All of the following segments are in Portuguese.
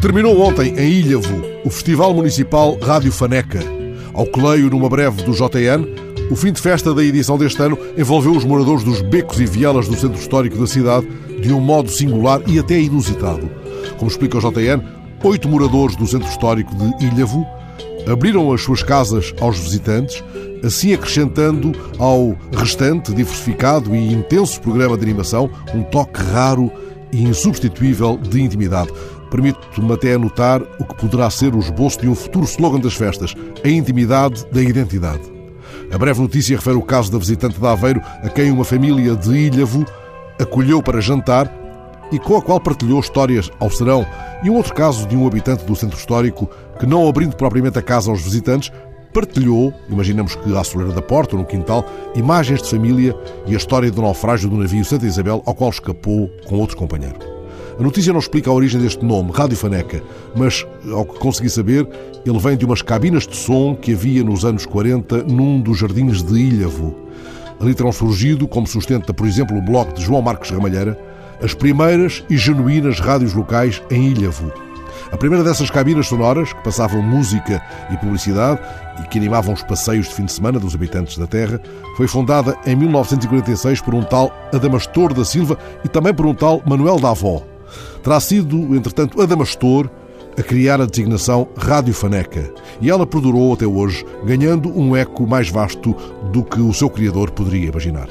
Terminou ontem, em Ilhavo, o Festival Municipal Rádio Faneca. Ao que leio numa breve do JN, o fim de festa da edição deste ano envolveu os moradores dos becos e vielas do centro histórico da cidade de um modo singular e até inusitado. Como explica o JN, oito moradores do centro histórico de Ilhavo abriram as suas casas aos visitantes, assim acrescentando ao restante, diversificado e intenso programa de animação um toque raro e insubstituível de intimidade. Permite-me até anotar o que poderá ser o esboço de um futuro slogan das festas: a intimidade da identidade. A breve notícia refere o caso da visitante de Aveiro, a quem uma família de Ilhavo acolheu para jantar e com a qual partilhou histórias ao serão, e um outro caso de um habitante do centro histórico que, não abrindo propriamente a casa aos visitantes, partilhou, imaginamos que à soleira da porta ou no quintal, imagens de família e a história do naufrágio do navio Santa Isabel ao qual escapou com outro companheiro. A notícia não explica a origem deste nome, Rádio Faneca, mas, ao que consegui saber, ele vem de umas cabinas de som que havia nos anos 40 num dos jardins de Ilhavo. Ali terão surgido, como sustenta, por exemplo, o blog de João Marcos Ramalheira, as primeiras e genuínas rádios locais em Ilhavo. A primeira dessas cabinas sonoras, que passavam música e publicidade e que animavam os passeios de fim de semana dos habitantes da terra, foi fundada em 1946 por um tal Adamastor da Silva e também por um tal Manuel da Avó. Terá sido, entretanto, Adamastor a criar a designação Rádio Faneca e ela perdurou até hoje, ganhando um eco mais vasto do que o seu criador poderia imaginar.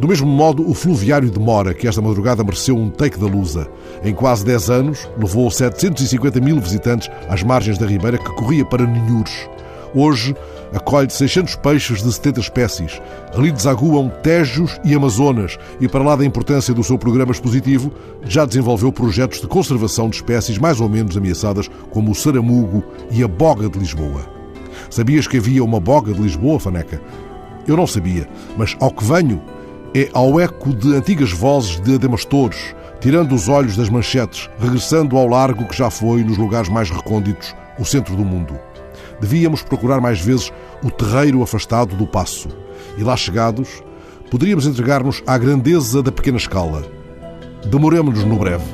Do mesmo modo, o Fluviário de Mora, que esta madrugada mereceu um take da Lusa. Em quase 10 anos, levou 750 mil visitantes às margens da Ribeira, que corria para Ninhures. Hoje, acolhe 600 peixes de 70 espécies. Ali desaguam Tejos e Amazonas e, para lá da importância do seu programa expositivo, já desenvolveu projetos de conservação de espécies mais ou menos ameaçadas, como o saramugo e a boga de Lisboa. Sabias que havia uma boga de Lisboa, Faneca? Eu não sabia, mas ao que venho, é ao eco de antigas vozes de ademastores, tirando os olhos das manchetes, regressando ao largo que já foi, nos lugares mais recônditos, o centro do mundo. Devíamos procurar mais vezes o terreiro afastado do passo. E lá chegados, poderíamos entregar-nos à grandeza da pequena escala. Demoremos-nos no breve.